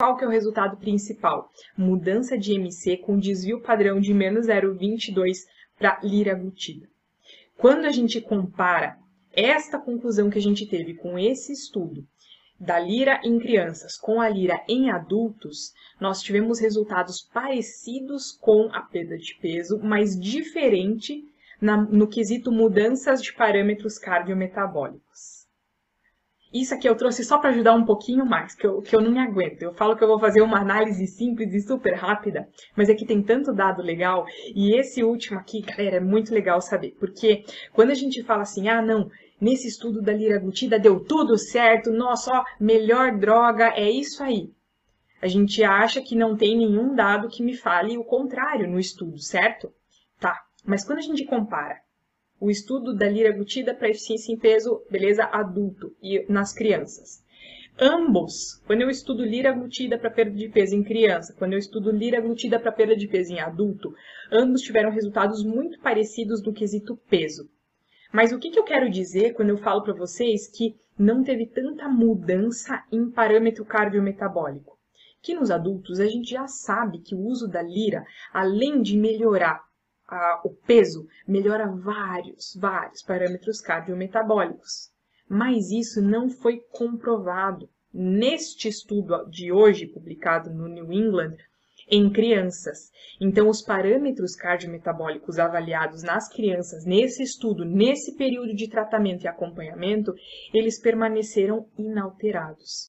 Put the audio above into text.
Qual que é o resultado principal? Mudança de MC com desvio padrão de menos 0,22 para lira glutida. Quando a gente compara esta conclusão que a gente teve com esse estudo da lira em crianças com a lira em adultos, nós tivemos resultados parecidos com a perda de peso, mas diferente na, no quesito mudanças de parâmetros cardiometabólicos. Isso aqui eu trouxe só para ajudar um pouquinho mais, que eu, que eu não me aguento. Eu falo que eu vou fazer uma análise simples e super rápida, mas aqui tem tanto dado legal. E esse último aqui, galera, é muito legal saber. Porque quando a gente fala assim, ah, não, nesse estudo da liraglutida deu tudo certo, nossa, ó, melhor droga, é isso aí. A gente acha que não tem nenhum dado que me fale o contrário no estudo, certo? Tá, mas quando a gente compara o estudo da liraglutida para eficiência em peso, beleza, adulto e nas crianças. Ambos, quando eu estudo liraglutida para perda de peso em criança, quando eu estudo liraglutida para perda de peso em adulto, ambos tiveram resultados muito parecidos no quesito peso. Mas o que, que eu quero dizer quando eu falo para vocês que não teve tanta mudança em parâmetro cardiometabólico? Que nos adultos a gente já sabe que o uso da lira, além de melhorar a, o peso melhora vários, vários parâmetros cardiometabólicos. Mas isso não foi comprovado neste estudo de hoje, publicado no New England, em crianças. Então, os parâmetros cardiometabólicos avaliados nas crianças nesse estudo, nesse período de tratamento e acompanhamento, eles permaneceram inalterados.